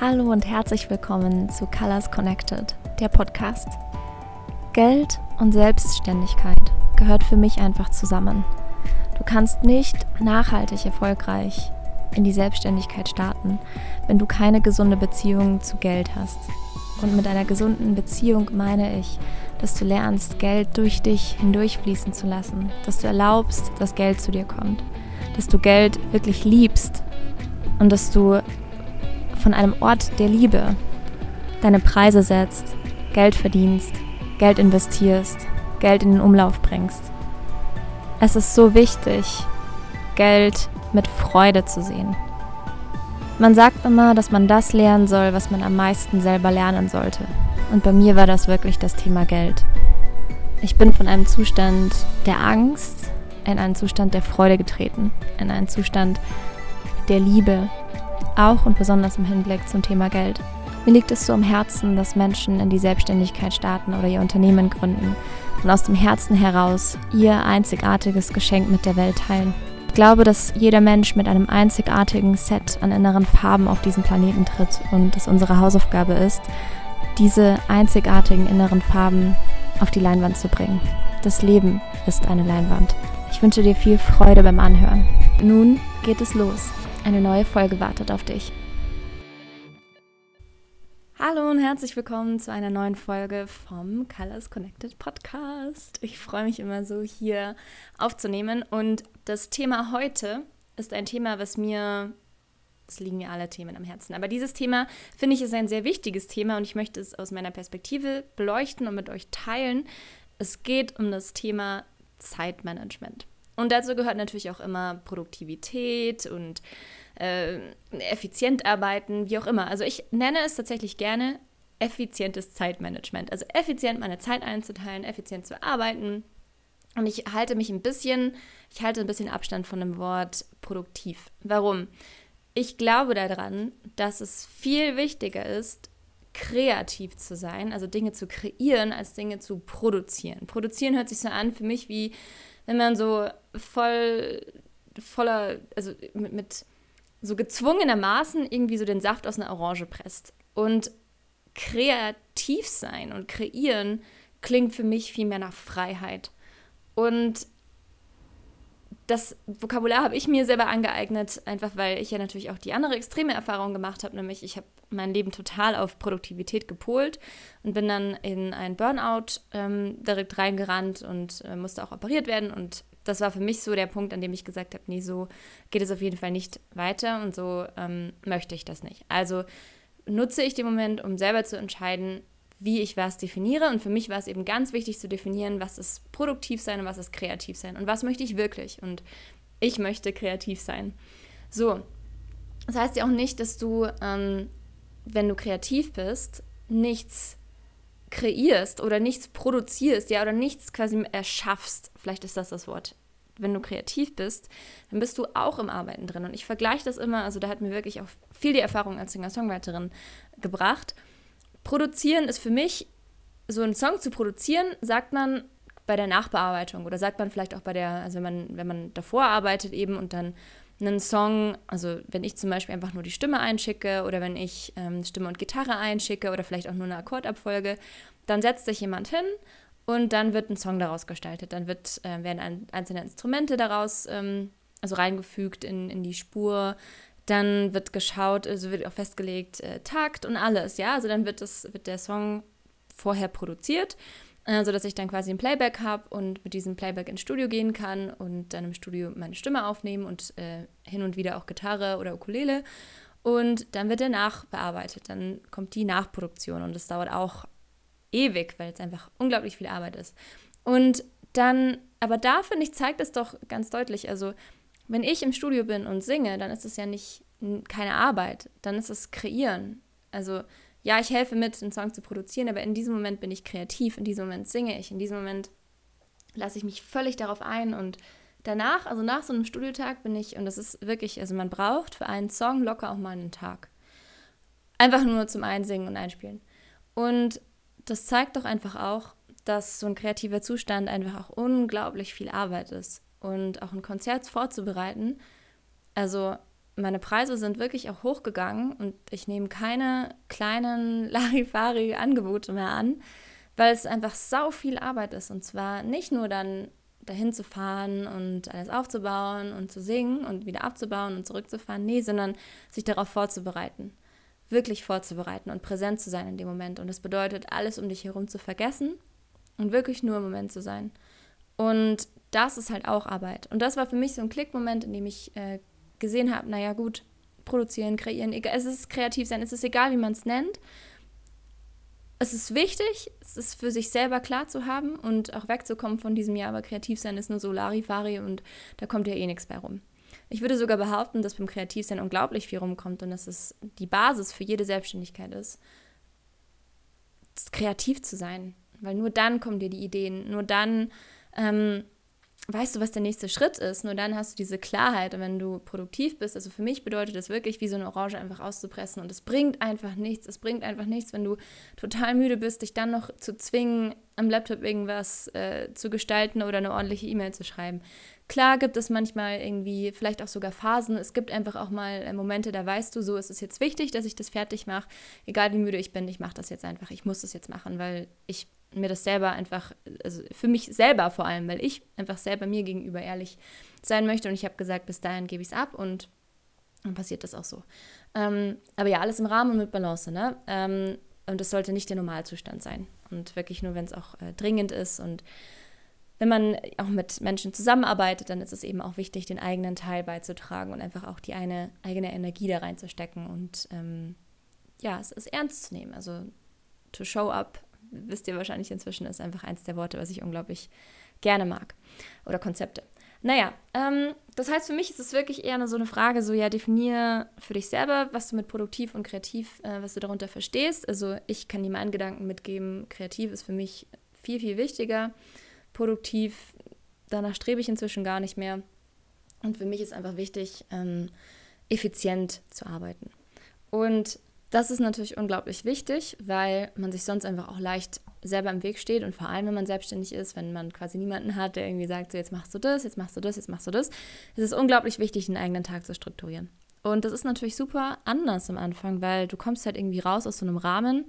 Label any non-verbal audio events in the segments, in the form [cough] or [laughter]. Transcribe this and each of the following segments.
Hallo und herzlich willkommen zu Colors Connected, der Podcast. Geld und Selbstständigkeit gehört für mich einfach zusammen. Du kannst nicht nachhaltig erfolgreich in die Selbstständigkeit starten, wenn du keine gesunde Beziehung zu Geld hast. Und mit einer gesunden Beziehung meine ich, dass du lernst, Geld durch dich hindurchfließen zu lassen, dass du erlaubst, dass Geld zu dir kommt, dass du Geld wirklich liebst und dass du von einem Ort der Liebe deine Preise setzt, Geld verdienst, Geld investierst, Geld in den Umlauf bringst. Es ist so wichtig, Geld mit Freude zu sehen. Man sagt immer, dass man das lernen soll, was man am meisten selber lernen sollte. Und bei mir war das wirklich das Thema Geld. Ich bin von einem Zustand der Angst in einen Zustand der Freude getreten, in einen Zustand der Liebe, auch und besonders im Hinblick zum Thema Geld. Mir liegt es so am Herzen, dass Menschen in die Selbstständigkeit starten oder ihr Unternehmen gründen und aus dem Herzen heraus ihr einzigartiges Geschenk mit der Welt teilen. Ich glaube, dass jeder Mensch mit einem einzigartigen Set an inneren Farben auf diesen Planeten tritt und es unsere Hausaufgabe ist, diese einzigartigen inneren Farben auf die Leinwand zu bringen. Das Leben ist eine Leinwand. Ich wünsche dir viel Freude beim Anhören. Nun geht es los. Eine neue Folge wartet auf dich. Hallo und herzlich willkommen zu einer neuen Folge vom Colors Connected Podcast. Ich freue mich immer so hier aufzunehmen und das Thema heute ist ein Thema, was mir es liegen mir alle Themen am Herzen. Aber dieses Thema finde ich ist ein sehr wichtiges Thema und ich möchte es aus meiner Perspektive beleuchten und mit euch teilen. Es geht um das Thema Zeitmanagement. Und dazu gehört natürlich auch immer Produktivität und äh, effizient arbeiten, wie auch immer. Also ich nenne es tatsächlich gerne effizientes Zeitmanagement. Also effizient meine Zeit einzuteilen, effizient zu arbeiten. Und ich halte mich ein bisschen, ich halte ein bisschen Abstand von dem Wort produktiv. Warum? Ich glaube daran, dass es viel wichtiger ist, kreativ zu sein, also Dinge zu kreieren, als Dinge zu produzieren. Produzieren hört sich so an für mich wie wenn man so voll voller, also mit, mit so gezwungenermaßen irgendwie so den Saft aus einer Orange presst. Und kreativ sein und kreieren klingt für mich viel mehr nach Freiheit. Und das Vokabular habe ich mir selber angeeignet, einfach weil ich ja natürlich auch die andere extreme Erfahrung gemacht habe, nämlich ich habe mein Leben total auf Produktivität gepolt und bin dann in ein Burnout ähm, direkt reingerannt und äh, musste auch operiert werden. Und das war für mich so der Punkt, an dem ich gesagt habe, nee, so geht es auf jeden Fall nicht weiter und so ähm, möchte ich das nicht. Also nutze ich den Moment, um selber zu entscheiden, wie ich was definiere. Und für mich war es eben ganz wichtig zu definieren, was ist produktiv sein und was ist kreativ sein. Und was möchte ich wirklich? Und ich möchte kreativ sein. So, das heißt ja auch nicht, dass du, ähm, wenn du kreativ bist, nichts kreierst oder nichts produzierst, ja, oder nichts quasi erschaffst. Vielleicht ist das das Wort. Wenn du kreativ bist, dann bist du auch im Arbeiten drin. Und ich vergleiche das immer, also da hat mir wirklich auch viel die Erfahrung als Singer-Songwriterin gebracht. Produzieren ist für mich, so einen Song zu produzieren, sagt man bei der Nachbearbeitung oder sagt man vielleicht auch bei der, also wenn man, wenn man davor arbeitet eben und dann einen Song, also wenn ich zum Beispiel einfach nur die Stimme einschicke oder wenn ich ähm, Stimme und Gitarre einschicke oder vielleicht auch nur eine Akkordabfolge, dann setzt sich jemand hin und dann wird ein Song daraus gestaltet. Dann wird, äh, werden ein, einzelne Instrumente daraus ähm, also reingefügt in, in die Spur. Dann wird geschaut, also wird auch festgelegt, äh, Takt und alles, ja. Also dann wird, das, wird der Song vorher produziert, äh, sodass ich dann quasi ein Playback habe und mit diesem Playback ins Studio gehen kann und dann im Studio meine Stimme aufnehmen und äh, hin und wieder auch Gitarre oder Ukulele. Und dann wird der nachbearbeitet. Dann kommt die Nachproduktion und das dauert auch ewig, weil es einfach unglaublich viel Arbeit ist. Und dann, aber da finde ich, zeigt es doch ganz deutlich, also wenn ich im Studio bin und singe, dann ist es ja nicht keine Arbeit, dann ist es Kreieren. Also ja, ich helfe mit, einen Song zu produzieren, aber in diesem Moment bin ich kreativ, in diesem Moment singe ich, in diesem Moment lasse ich mich völlig darauf ein und danach, also nach so einem Studiotag bin ich, und das ist wirklich, also man braucht für einen Song locker auch mal einen Tag. Einfach nur zum Einsingen und Einspielen. Und das zeigt doch einfach auch, dass so ein kreativer Zustand einfach auch unglaublich viel Arbeit ist und auch ein Konzert vorzubereiten. Also meine Preise sind wirklich auch hochgegangen und ich nehme keine kleinen [laughs] Larifari-Angebote mehr an, weil es einfach sau viel Arbeit ist. Und zwar nicht nur dann dahin zu fahren und alles aufzubauen und zu singen und wieder abzubauen und zurückzufahren, nee, sondern sich darauf vorzubereiten. Wirklich vorzubereiten und präsent zu sein in dem Moment. Und das bedeutet, alles um dich herum zu vergessen und wirklich nur im Moment zu sein. Und das ist halt auch Arbeit. Und das war für mich so ein Klickmoment, in dem ich äh, gesehen habe, naja gut, produzieren, kreieren, egal, es ist kreativ sein, es ist egal, wie man es nennt. Es ist wichtig, es ist für sich selber klar zu haben und auch wegzukommen von diesem Jahr, aber kreativ sein ist nur so Larifari und da kommt ja eh nichts bei rum. Ich würde sogar behaupten, dass beim Kreativsein unglaublich viel rumkommt und dass es die Basis für jede Selbstständigkeit ist, kreativ zu sein. Weil nur dann kommen dir die Ideen, nur dann ähm, weißt du, was der nächste Schritt ist. Nur dann hast du diese Klarheit. Und wenn du produktiv bist, also für mich bedeutet das wirklich, wie so eine Orange einfach auszupressen. Und es bringt einfach nichts. Es bringt einfach nichts, wenn du total müde bist, dich dann noch zu zwingen, am Laptop irgendwas äh, zu gestalten oder eine ordentliche E-Mail zu schreiben. Klar gibt es manchmal irgendwie, vielleicht auch sogar Phasen. Es gibt einfach auch mal äh, Momente, da weißt du, so ist es jetzt wichtig, dass ich das fertig mache. Egal wie müde ich bin, ich mache das jetzt einfach. Ich muss das jetzt machen, weil ich mir das selber einfach, also für mich selber vor allem, weil ich einfach selber mir gegenüber ehrlich sein möchte und ich habe gesagt, bis dahin gebe ich es ab und dann passiert das auch so. Ähm, aber ja, alles im Rahmen und mit Balance, ne? Ähm, und das sollte nicht der Normalzustand sein. Und wirklich nur, wenn es auch äh, dringend ist und wenn man auch mit Menschen zusammenarbeitet, dann ist es eben auch wichtig, den eigenen Teil beizutragen und einfach auch die eine eigene Energie da reinzustecken und ähm, ja, es ist ernst zu nehmen. Also to show up wisst ihr wahrscheinlich inzwischen, ist einfach eins der Worte, was ich unglaublich gerne mag. Oder Konzepte. Naja, ähm, das heißt, für mich ist es wirklich eher so eine Frage, so ja, definier für dich selber, was du mit produktiv und kreativ, äh, was du darunter verstehst. Also ich kann dir meinen Gedanken mitgeben, kreativ ist für mich viel, viel wichtiger. Produktiv, danach strebe ich inzwischen gar nicht mehr. Und für mich ist einfach wichtig, ähm, effizient zu arbeiten. Und das ist natürlich unglaublich wichtig, weil man sich sonst einfach auch leicht selber im Weg steht und vor allem, wenn man selbstständig ist, wenn man quasi niemanden hat, der irgendwie sagt, so jetzt machst du das, jetzt machst du das, jetzt machst du das, ist es unglaublich wichtig, den eigenen Tag zu strukturieren. Und das ist natürlich super anders am Anfang, weil du kommst halt irgendwie raus aus so einem Rahmen,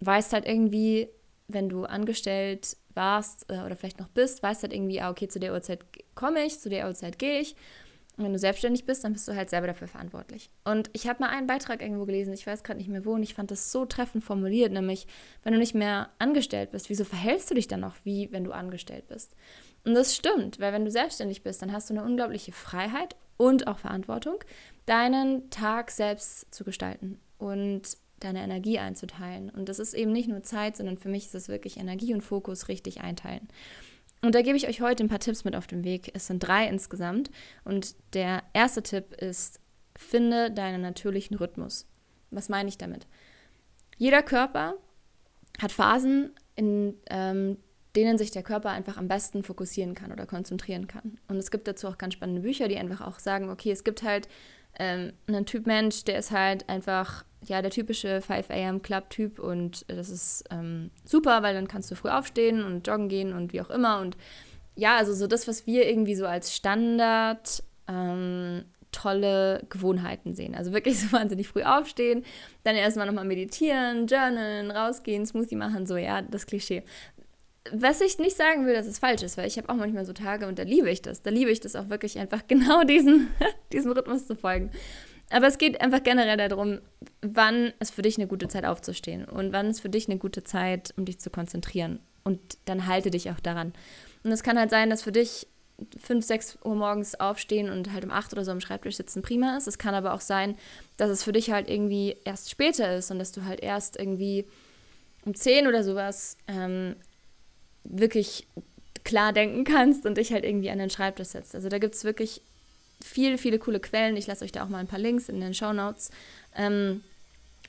weißt halt irgendwie, wenn du angestellt warst äh, oder vielleicht noch bist, weißt halt irgendwie, ah, okay, zu der Uhrzeit komme ich, zu der Uhrzeit gehe ich und wenn du selbstständig bist, dann bist du halt selber dafür verantwortlich. Und ich habe mal einen Beitrag irgendwo gelesen, ich weiß gerade nicht mehr wo, und ich fand das so treffend formuliert, nämlich, wenn du nicht mehr angestellt bist, wieso verhältst du dich dann noch wie, wenn du angestellt bist? Und das stimmt, weil wenn du selbstständig bist, dann hast du eine unglaubliche Freiheit und auch Verantwortung, deinen Tag selbst zu gestalten und deine Energie einzuteilen. Und das ist eben nicht nur Zeit, sondern für mich ist es wirklich Energie und Fokus richtig einteilen. Und da gebe ich euch heute ein paar Tipps mit auf den Weg. Es sind drei insgesamt. Und der erste Tipp ist, finde deinen natürlichen Rhythmus. Was meine ich damit? Jeder Körper hat Phasen, in ähm, denen sich der Körper einfach am besten fokussieren kann oder konzentrieren kann. Und es gibt dazu auch ganz spannende Bücher, die einfach auch sagen, okay, es gibt halt ähm, einen Typ Mensch, der ist halt einfach ja, der typische 5 a.m. Club-Typ und das ist ähm, super, weil dann kannst du früh aufstehen und joggen gehen und wie auch immer. Und ja, also so das, was wir irgendwie so als Standard ähm, tolle Gewohnheiten sehen. Also wirklich [laughs] so wahnsinnig früh aufstehen, dann erstmal nochmal meditieren, journalen, rausgehen, Smoothie machen, so ja, das Klischee. Was ich nicht sagen will, dass es falsch ist, weil ich habe auch manchmal so Tage und da liebe ich das. Da liebe ich das auch wirklich einfach [laughs] genau diesen, diesem Rhythmus zu folgen. Aber es geht einfach generell darum, wann ist für dich eine gute Zeit aufzustehen und wann ist für dich eine gute Zeit, um dich zu konzentrieren. Und dann halte dich auch daran. Und es kann halt sein, dass für dich 5, 6 Uhr morgens aufstehen und halt um 8 oder so am Schreibtisch sitzen prima ist. Es kann aber auch sein, dass es für dich halt irgendwie erst später ist und dass du halt erst irgendwie um 10 oder sowas ähm, wirklich klar denken kannst und dich halt irgendwie an den Schreibtisch setzt. Also da gibt es wirklich viele, viele coole Quellen. Ich lasse euch da auch mal ein paar Links in den Show Notes. Ähm,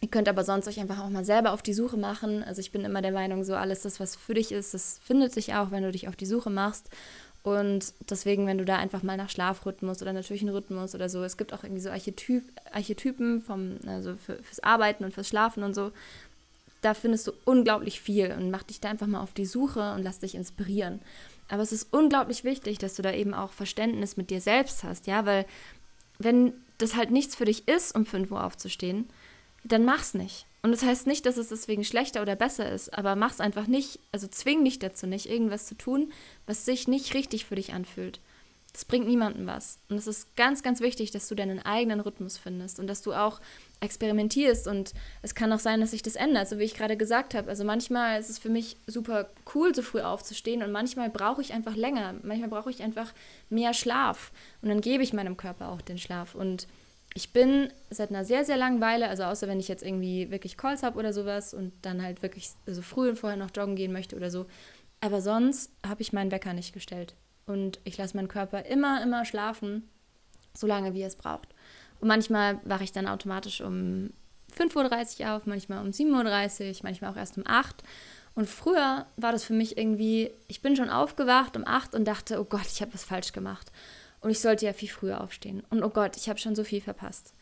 ihr könnt aber sonst euch einfach auch mal selber auf die Suche machen. Also ich bin immer der Meinung, so alles das, was für dich ist, das findet sich auch, wenn du dich auf die Suche machst. Und deswegen, wenn du da einfach mal nach Schlafrhythmus oder natürlichen Rhythmus oder so, es gibt auch irgendwie so Archetyp, Archetypen vom, also für, fürs Arbeiten und fürs Schlafen und so, da findest du unglaublich viel und mach dich da einfach mal auf die Suche und lass dich inspirieren. Aber es ist unglaublich wichtig, dass du da eben auch Verständnis mit dir selbst hast, ja, weil wenn das halt nichts für dich ist, um 5 Uhr aufzustehen, dann mach's nicht. Und das heißt nicht, dass es deswegen schlechter oder besser ist, aber mach's einfach nicht, also zwing dich dazu nicht, irgendwas zu tun, was sich nicht richtig für dich anfühlt. Das bringt niemandem was. Und es ist ganz, ganz wichtig, dass du deinen eigenen Rhythmus findest und dass du auch experimentierst. Und es kann auch sein, dass sich das ändert, so wie ich gerade gesagt habe. Also manchmal ist es für mich super cool, so früh aufzustehen und manchmal brauche ich einfach länger. Manchmal brauche ich einfach mehr Schlaf. Und dann gebe ich meinem Körper auch den Schlaf. Und ich bin seit einer sehr, sehr langen Weile, also außer wenn ich jetzt irgendwie wirklich Calls habe oder sowas und dann halt wirklich so früh und vorher noch joggen gehen möchte oder so. Aber sonst habe ich meinen Wecker nicht gestellt. Und ich lasse meinen Körper immer, immer schlafen, so lange wie er es braucht. Und manchmal wache ich dann automatisch um 5.30 Uhr auf, manchmal um 7.30 Uhr, manchmal auch erst um 8 Uhr. Und früher war das für mich irgendwie, ich bin schon aufgewacht um 8 Uhr und dachte, oh Gott, ich habe was falsch gemacht. Und ich sollte ja viel früher aufstehen. Und oh Gott, ich habe schon so viel verpasst.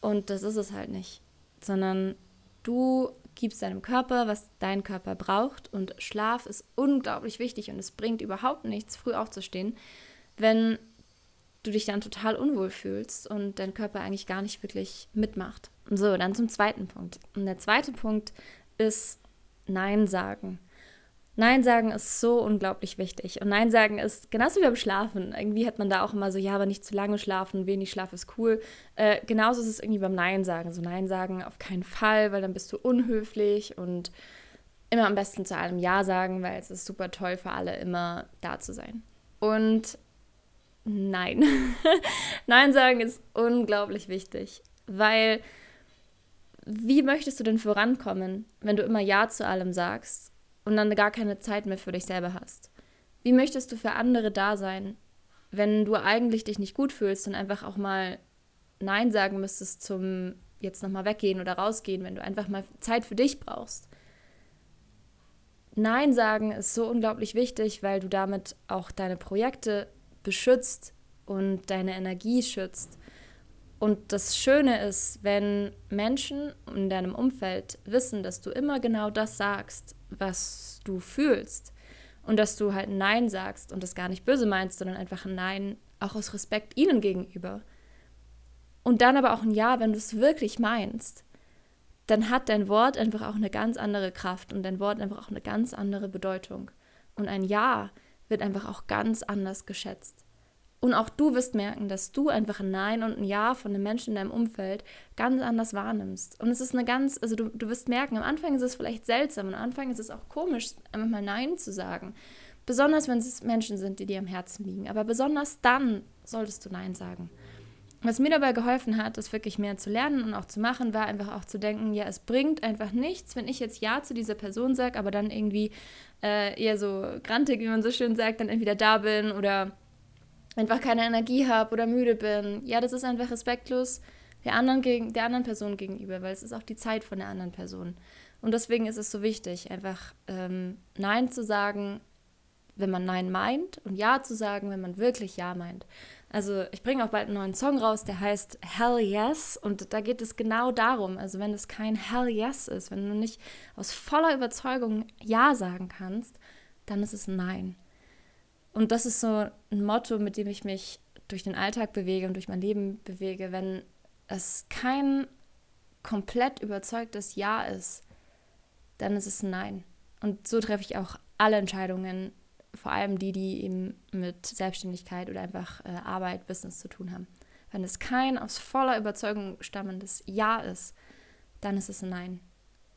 Und das ist es halt nicht. Sondern du gibst deinem Körper, was dein Körper braucht. Und Schlaf ist unglaublich wichtig und es bringt überhaupt nichts, früh aufzustehen, wenn du dich dann total unwohl fühlst und dein Körper eigentlich gar nicht wirklich mitmacht. So, dann zum zweiten Punkt. Und der zweite Punkt ist Nein sagen. Nein sagen ist so unglaublich wichtig. Und Nein sagen ist genauso wie beim Schlafen. Irgendwie hat man da auch immer so, ja, aber nicht zu lange schlafen, wenig Schlaf ist cool. Äh, genauso ist es irgendwie beim Nein sagen. So Nein sagen auf keinen Fall, weil dann bist du unhöflich und immer am besten zu allem Ja sagen, weil es ist super toll für alle, immer da zu sein. Und nein. [laughs] nein sagen ist unglaublich wichtig, weil wie möchtest du denn vorankommen, wenn du immer Ja zu allem sagst und dann gar keine Zeit mehr für dich selber hast? Wie möchtest du für andere da sein, wenn du eigentlich dich nicht gut fühlst und einfach auch mal Nein sagen müsstest zum jetzt nochmal weggehen oder rausgehen, wenn du einfach mal Zeit für dich brauchst? Nein sagen ist so unglaublich wichtig, weil du damit auch deine Projekte beschützt und deine Energie schützt. Und das Schöne ist, wenn Menschen in deinem Umfeld wissen, dass du immer genau das sagst, was du fühlst und dass du halt Nein sagst und das gar nicht böse meinst, sondern einfach ein Nein auch aus Respekt ihnen gegenüber. Und dann aber auch ein Ja, wenn du es wirklich meinst, dann hat dein Wort einfach auch eine ganz andere Kraft und dein Wort einfach auch eine ganz andere Bedeutung. Und ein Ja wird einfach auch ganz anders geschätzt. Und auch du wirst merken, dass du einfach ein Nein und ein Ja von den Menschen in deinem Umfeld ganz anders wahrnimmst. Und es ist eine ganz, also du, du wirst merken, am Anfang ist es vielleicht seltsam und am Anfang ist es auch komisch, einfach mal Nein zu sagen. Besonders wenn es Menschen sind, die dir am Herzen liegen. Aber besonders dann solltest du Nein sagen. Was mir dabei geholfen hat, das wirklich mehr zu lernen und auch zu machen, war einfach auch zu denken, ja, es bringt einfach nichts, wenn ich jetzt Ja zu dieser Person sage, aber dann irgendwie äh, eher so grantig, wie man so schön sagt, dann entweder da bin oder einfach keine Energie habe oder müde bin. Ja, das ist einfach respektlos der anderen, gegen, der anderen Person gegenüber, weil es ist auch die Zeit von der anderen Person. Und deswegen ist es so wichtig, einfach ähm, Nein zu sagen, wenn man Nein meint und Ja zu sagen, wenn man wirklich Ja meint. Also ich bringe auch bald einen neuen Song raus, der heißt Hell Yes und da geht es genau darum, also wenn es kein Hell Yes ist, wenn du nicht aus voller Überzeugung Ja sagen kannst, dann ist es Nein. Und das ist so ein Motto, mit dem ich mich durch den Alltag bewege und durch mein Leben bewege. Wenn es kein komplett überzeugtes Ja ist, dann ist es Nein. Und so treffe ich auch alle Entscheidungen, vor allem die, die eben mit Selbstständigkeit oder einfach äh, Arbeit, Business zu tun haben. Wenn es kein aus voller Überzeugung stammendes Ja ist, dann ist es ein Nein.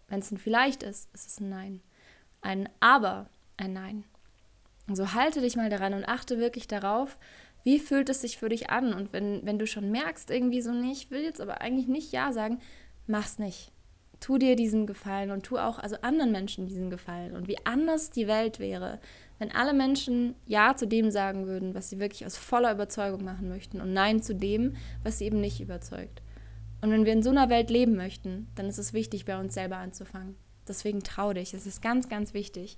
Wenn es ein Vielleicht ist, ist es ein Nein. Ein Aber, ein Nein. Also halte dich mal daran und achte wirklich darauf, wie fühlt es sich für dich an. Und wenn, wenn du schon merkst, irgendwie so, nee, ich will jetzt aber eigentlich nicht Ja sagen, mach's nicht. Tu dir diesen Gefallen und tu auch also anderen Menschen diesen Gefallen. Und wie anders die Welt wäre, wenn alle Menschen Ja zu dem sagen würden, was sie wirklich aus voller Überzeugung machen möchten und Nein zu dem, was sie eben nicht überzeugt. Und wenn wir in so einer Welt leben möchten, dann ist es wichtig, bei uns selber anzufangen. Deswegen trau dich. Es ist ganz, ganz wichtig.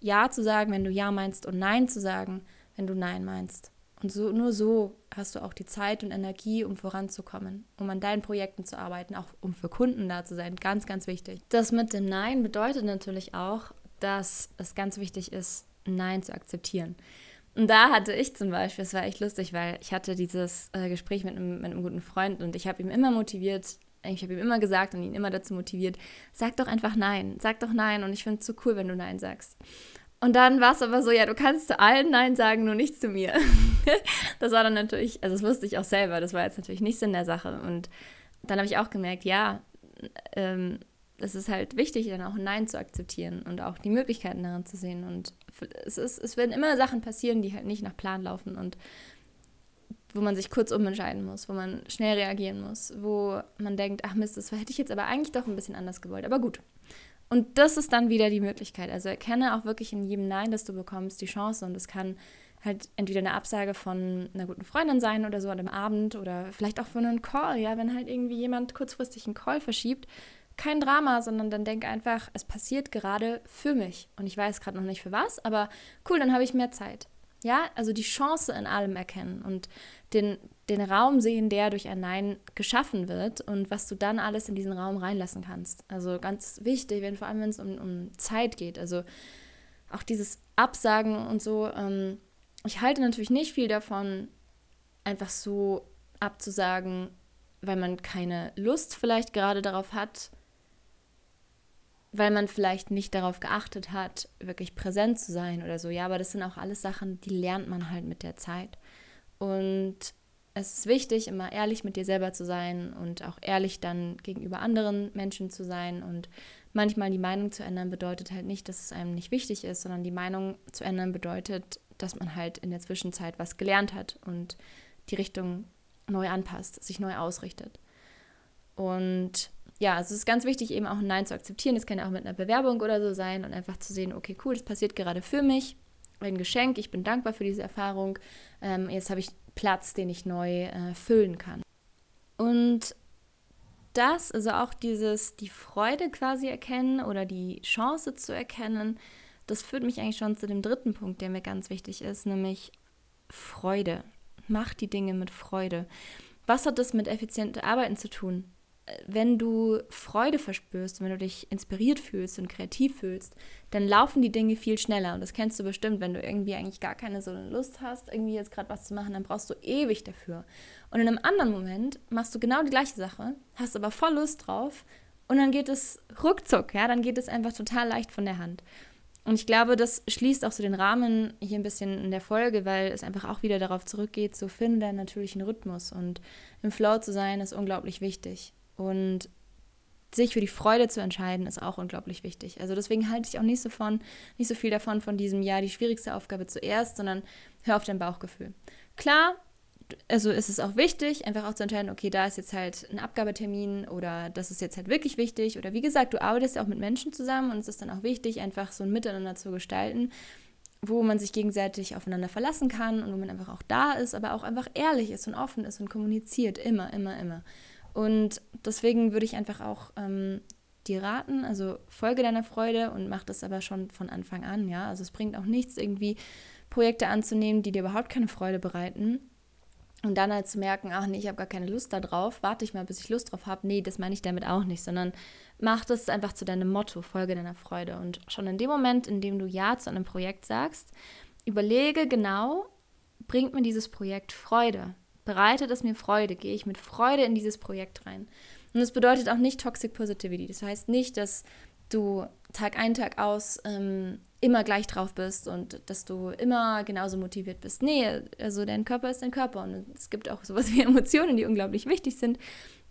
Ja zu sagen, wenn du Ja meinst und Nein zu sagen, wenn du Nein meinst. Und so, nur so hast du auch die Zeit und Energie, um voranzukommen, um an deinen Projekten zu arbeiten, auch um für Kunden da zu sein. Ganz, ganz wichtig. Das mit dem Nein bedeutet natürlich auch, dass es ganz wichtig ist, Nein zu akzeptieren. Und da hatte ich zum Beispiel, es war echt lustig, weil ich hatte dieses äh, Gespräch mit einem, mit einem guten Freund und ich habe ihm immer motiviert, ich habe ihm immer gesagt und ihn immer dazu motiviert, sag doch einfach nein, sag doch nein und ich finde es so cool, wenn du nein sagst. Und dann war es aber so, ja, du kannst zu allen Nein sagen, nur nicht zu mir. [laughs] das war dann natürlich, also das wusste ich auch selber, das war jetzt natürlich nicht Sinn der Sache. Und dann habe ich auch gemerkt, ja, ähm, es ist halt wichtig, dann auch ein Nein zu akzeptieren und auch die Möglichkeiten daran zu sehen. Und es, ist, es werden immer Sachen passieren, die halt nicht nach Plan laufen und wo man sich kurz umentscheiden muss, wo man schnell reagieren muss, wo man denkt, ach Mist, das hätte ich jetzt aber eigentlich doch ein bisschen anders gewollt. Aber gut. Und das ist dann wieder die Möglichkeit. Also erkenne auch wirklich in jedem Nein, das du bekommst, die Chance. Und es kann halt entweder eine Absage von einer guten Freundin sein oder so an einem Abend oder vielleicht auch von einem Call, ja, wenn halt irgendwie jemand kurzfristig einen Call verschiebt. Kein Drama, sondern dann denk einfach, es passiert gerade für mich. Und ich weiß gerade noch nicht für was, aber cool, dann habe ich mehr Zeit. Ja, also die Chance in allem erkennen und den, den Raum sehen, der durch ein Nein geschaffen wird und was du dann alles in diesen Raum reinlassen kannst. Also ganz wichtig, wenn vor allem wenn es um, um Zeit geht. Also auch dieses Absagen und so. Ähm, ich halte natürlich nicht viel davon, einfach so abzusagen, weil man keine Lust vielleicht gerade darauf hat, weil man vielleicht nicht darauf geachtet hat, wirklich präsent zu sein oder so. Ja, aber das sind auch alles Sachen, die lernt man halt mit der Zeit. Und es ist wichtig, immer ehrlich mit dir selber zu sein und auch ehrlich dann gegenüber anderen Menschen zu sein. Und manchmal die Meinung zu ändern bedeutet halt nicht, dass es einem nicht wichtig ist, sondern die Meinung zu ändern bedeutet, dass man halt in der Zwischenzeit was gelernt hat und die Richtung neu anpasst, sich neu ausrichtet. Und ja, also es ist ganz wichtig, eben auch ein Nein zu akzeptieren. Das kann ja auch mit einer Bewerbung oder so sein und einfach zu sehen, okay, cool, das passiert gerade für mich. Ein Geschenk, ich bin dankbar für diese Erfahrung. Ähm, jetzt habe ich Platz, den ich neu äh, füllen kann. Und das, also auch dieses, die Freude quasi erkennen oder die Chance zu erkennen, das führt mich eigentlich schon zu dem dritten Punkt, der mir ganz wichtig ist, nämlich Freude. Mach die Dinge mit Freude. Was hat das mit effizientem Arbeiten zu tun? Wenn du Freude verspürst, wenn du dich inspiriert fühlst und kreativ fühlst, dann laufen die Dinge viel schneller. Und das kennst du bestimmt, wenn du irgendwie eigentlich gar keine so Lust hast, irgendwie jetzt gerade was zu machen, dann brauchst du ewig dafür. Und in einem anderen Moment machst du genau die gleiche Sache, hast aber voll Lust drauf und dann geht es ruckzuck, ja, dann geht es einfach total leicht von der Hand. Und ich glaube, das schließt auch so den Rahmen hier ein bisschen in der Folge, weil es einfach auch wieder darauf zurückgeht, so finde deinen natürlichen Rhythmus. Und im Flow zu sein, ist unglaublich wichtig. Und sich für die Freude zu entscheiden, ist auch unglaublich wichtig. Also deswegen halte ich auch nicht so, von, nicht so viel davon, von diesem, ja, die schwierigste Aufgabe zuerst, sondern hör auf dein Bauchgefühl. Klar, also ist es auch wichtig, einfach auch zu entscheiden, okay, da ist jetzt halt ein Abgabetermin oder das ist jetzt halt wirklich wichtig. Oder wie gesagt, du arbeitest ja auch mit Menschen zusammen und es ist dann auch wichtig, einfach so ein Miteinander zu gestalten, wo man sich gegenseitig aufeinander verlassen kann und wo man einfach auch da ist, aber auch einfach ehrlich ist und offen ist und kommuniziert. Immer, immer, immer. Und deswegen würde ich einfach auch ähm, dir raten, also folge deiner Freude und mach das aber schon von Anfang an, ja. Also es bringt auch nichts, irgendwie Projekte anzunehmen, die dir überhaupt keine Freude bereiten. Und dann halt zu merken, ach nee, ich habe gar keine Lust darauf, warte ich mal, bis ich Lust drauf habe. Nee, das meine ich damit auch nicht, sondern mach das einfach zu deinem Motto, folge deiner Freude. Und schon in dem Moment, in dem du Ja zu einem Projekt sagst, überlege genau, bringt mir dieses Projekt Freude? Bereitet es mir Freude? Gehe ich mit Freude in dieses Projekt rein? Und das bedeutet auch nicht Toxic Positivity. Das heißt nicht, dass du Tag ein, Tag aus ähm, immer gleich drauf bist und dass du immer genauso motiviert bist. Nee, also dein Körper ist dein Körper und es gibt auch sowas [laughs] wie Emotionen, die unglaublich wichtig sind,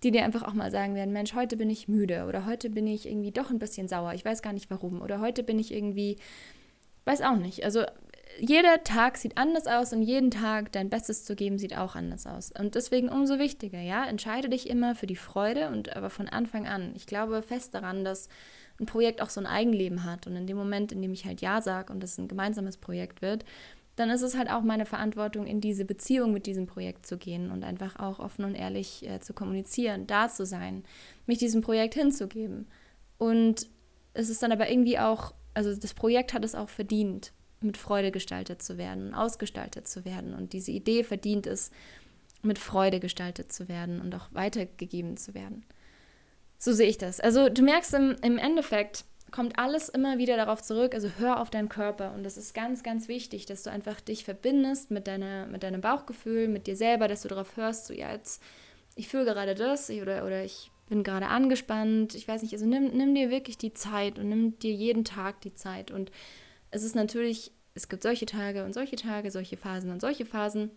die dir einfach auch mal sagen werden, Mensch, heute bin ich müde oder heute bin ich irgendwie doch ein bisschen sauer, ich weiß gar nicht warum oder heute bin ich irgendwie, weiß auch nicht. Also jeder Tag sieht anders aus und jeden Tag dein Bestes zu geben sieht auch anders aus. Und deswegen umso wichtiger, ja, entscheide dich immer für die Freude und aber von Anfang an. Ich glaube fest daran, dass ein Projekt auch so ein Eigenleben hat und in dem Moment, in dem ich halt ja sage und es ein gemeinsames Projekt wird, dann ist es halt auch meine Verantwortung, in diese Beziehung mit diesem Projekt zu gehen und einfach auch offen und ehrlich äh, zu kommunizieren, da zu sein, mich diesem Projekt hinzugeben. Und es ist dann aber irgendwie auch, also das Projekt hat es auch verdient, mit Freude gestaltet zu werden, ausgestaltet zu werden. Und diese Idee verdient es, mit Freude gestaltet zu werden und auch weitergegeben zu werden. So sehe ich das. Also du merkst im, im Endeffekt, kommt alles immer wieder darauf zurück, also hör auf deinen Körper und das ist ganz, ganz wichtig, dass du einfach dich verbindest mit, deiner, mit deinem Bauchgefühl, mit dir selber, dass du darauf hörst, so ja, jetzt, ich fühle gerade das oder, oder ich bin gerade angespannt, ich weiß nicht, also nimm, nimm dir wirklich die Zeit und nimm dir jeden Tag die Zeit und es ist natürlich, es gibt solche Tage und solche Tage, solche Phasen und solche Phasen,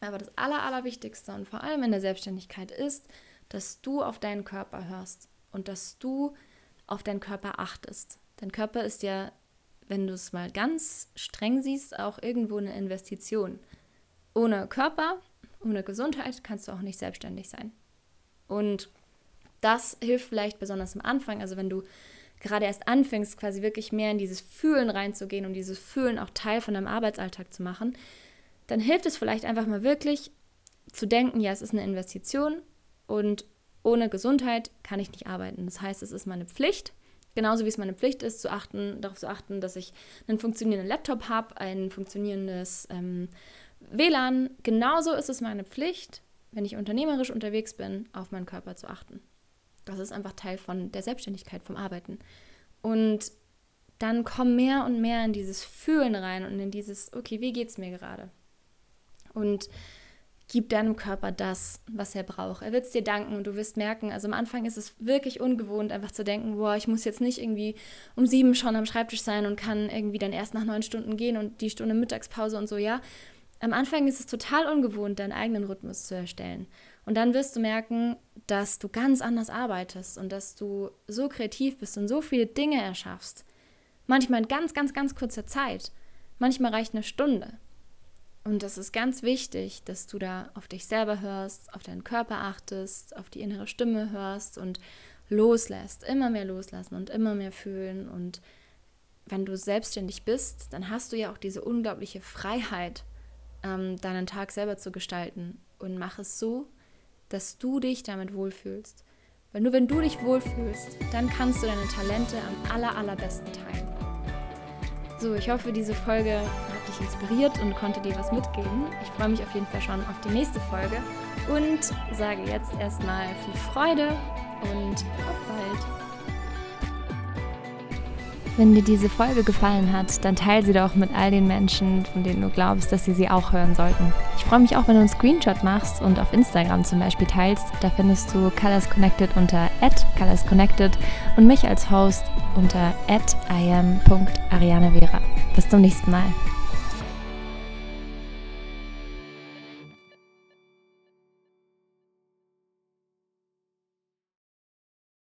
aber das Aller, Allerwichtigste und vor allem in der Selbstständigkeit ist, dass du auf deinen Körper hörst und dass du auf deinen Körper achtest. Dein Körper ist ja, wenn du es mal ganz streng siehst, auch irgendwo eine Investition. Ohne Körper, ohne Gesundheit kannst du auch nicht selbstständig sein. Und das hilft vielleicht besonders am Anfang, also wenn du gerade erst anfängst, quasi wirklich mehr in dieses Fühlen reinzugehen und dieses Fühlen auch Teil von deinem Arbeitsalltag zu machen, dann hilft es vielleicht einfach mal wirklich zu denken, ja, es ist eine Investition und ohne Gesundheit kann ich nicht arbeiten. Das heißt, es ist meine Pflicht, genauso wie es meine Pflicht ist, zu achten, darauf zu achten, dass ich einen funktionierenden Laptop habe, ein funktionierendes ähm, WLAN. Genauso ist es meine Pflicht, wenn ich unternehmerisch unterwegs bin, auf meinen Körper zu achten. Das ist einfach Teil von der Selbstständigkeit, vom Arbeiten. Und dann komm mehr und mehr in dieses Fühlen rein und in dieses, okay, wie geht es mir gerade? Und gib deinem Körper das, was er braucht. Er wird es dir danken und du wirst merken, also am Anfang ist es wirklich ungewohnt, einfach zu denken, boah, ich muss jetzt nicht irgendwie um sieben schon am Schreibtisch sein und kann irgendwie dann erst nach neun Stunden gehen und die Stunde Mittagspause und so, ja. Am Anfang ist es total ungewohnt, deinen eigenen Rhythmus zu erstellen. Und dann wirst du merken, dass du ganz anders arbeitest und dass du so kreativ bist und so viele Dinge erschaffst. Manchmal in ganz, ganz, ganz kurzer Zeit. Manchmal reicht eine Stunde. Und das ist ganz wichtig, dass du da auf dich selber hörst, auf deinen Körper achtest, auf die innere Stimme hörst und loslässt, immer mehr loslassen und immer mehr fühlen. Und wenn du selbstständig bist, dann hast du ja auch diese unglaubliche Freiheit, ähm, deinen Tag selber zu gestalten. Und mach es so, dass du dich damit wohlfühlst. Weil nur wenn du dich wohlfühlst, dann kannst du deine Talente am aller, allerbesten teilen. So, ich hoffe, diese Folge hat dich inspiriert und konnte dir was mitgeben. Ich freue mich auf jeden Fall schon auf die nächste Folge und sage jetzt erstmal viel Freude und auf bald. Wenn dir diese Folge gefallen hat, dann teile sie doch mit all den Menschen, von denen du glaubst, dass sie sie auch hören sollten. Ich freue mich auch, wenn du einen Screenshot machst und auf Instagram zum Beispiel teilst. Da findest du Colors Connected unter @colorsconnected und mich als Host unter @iam.arianevera. Bis zum nächsten Mal.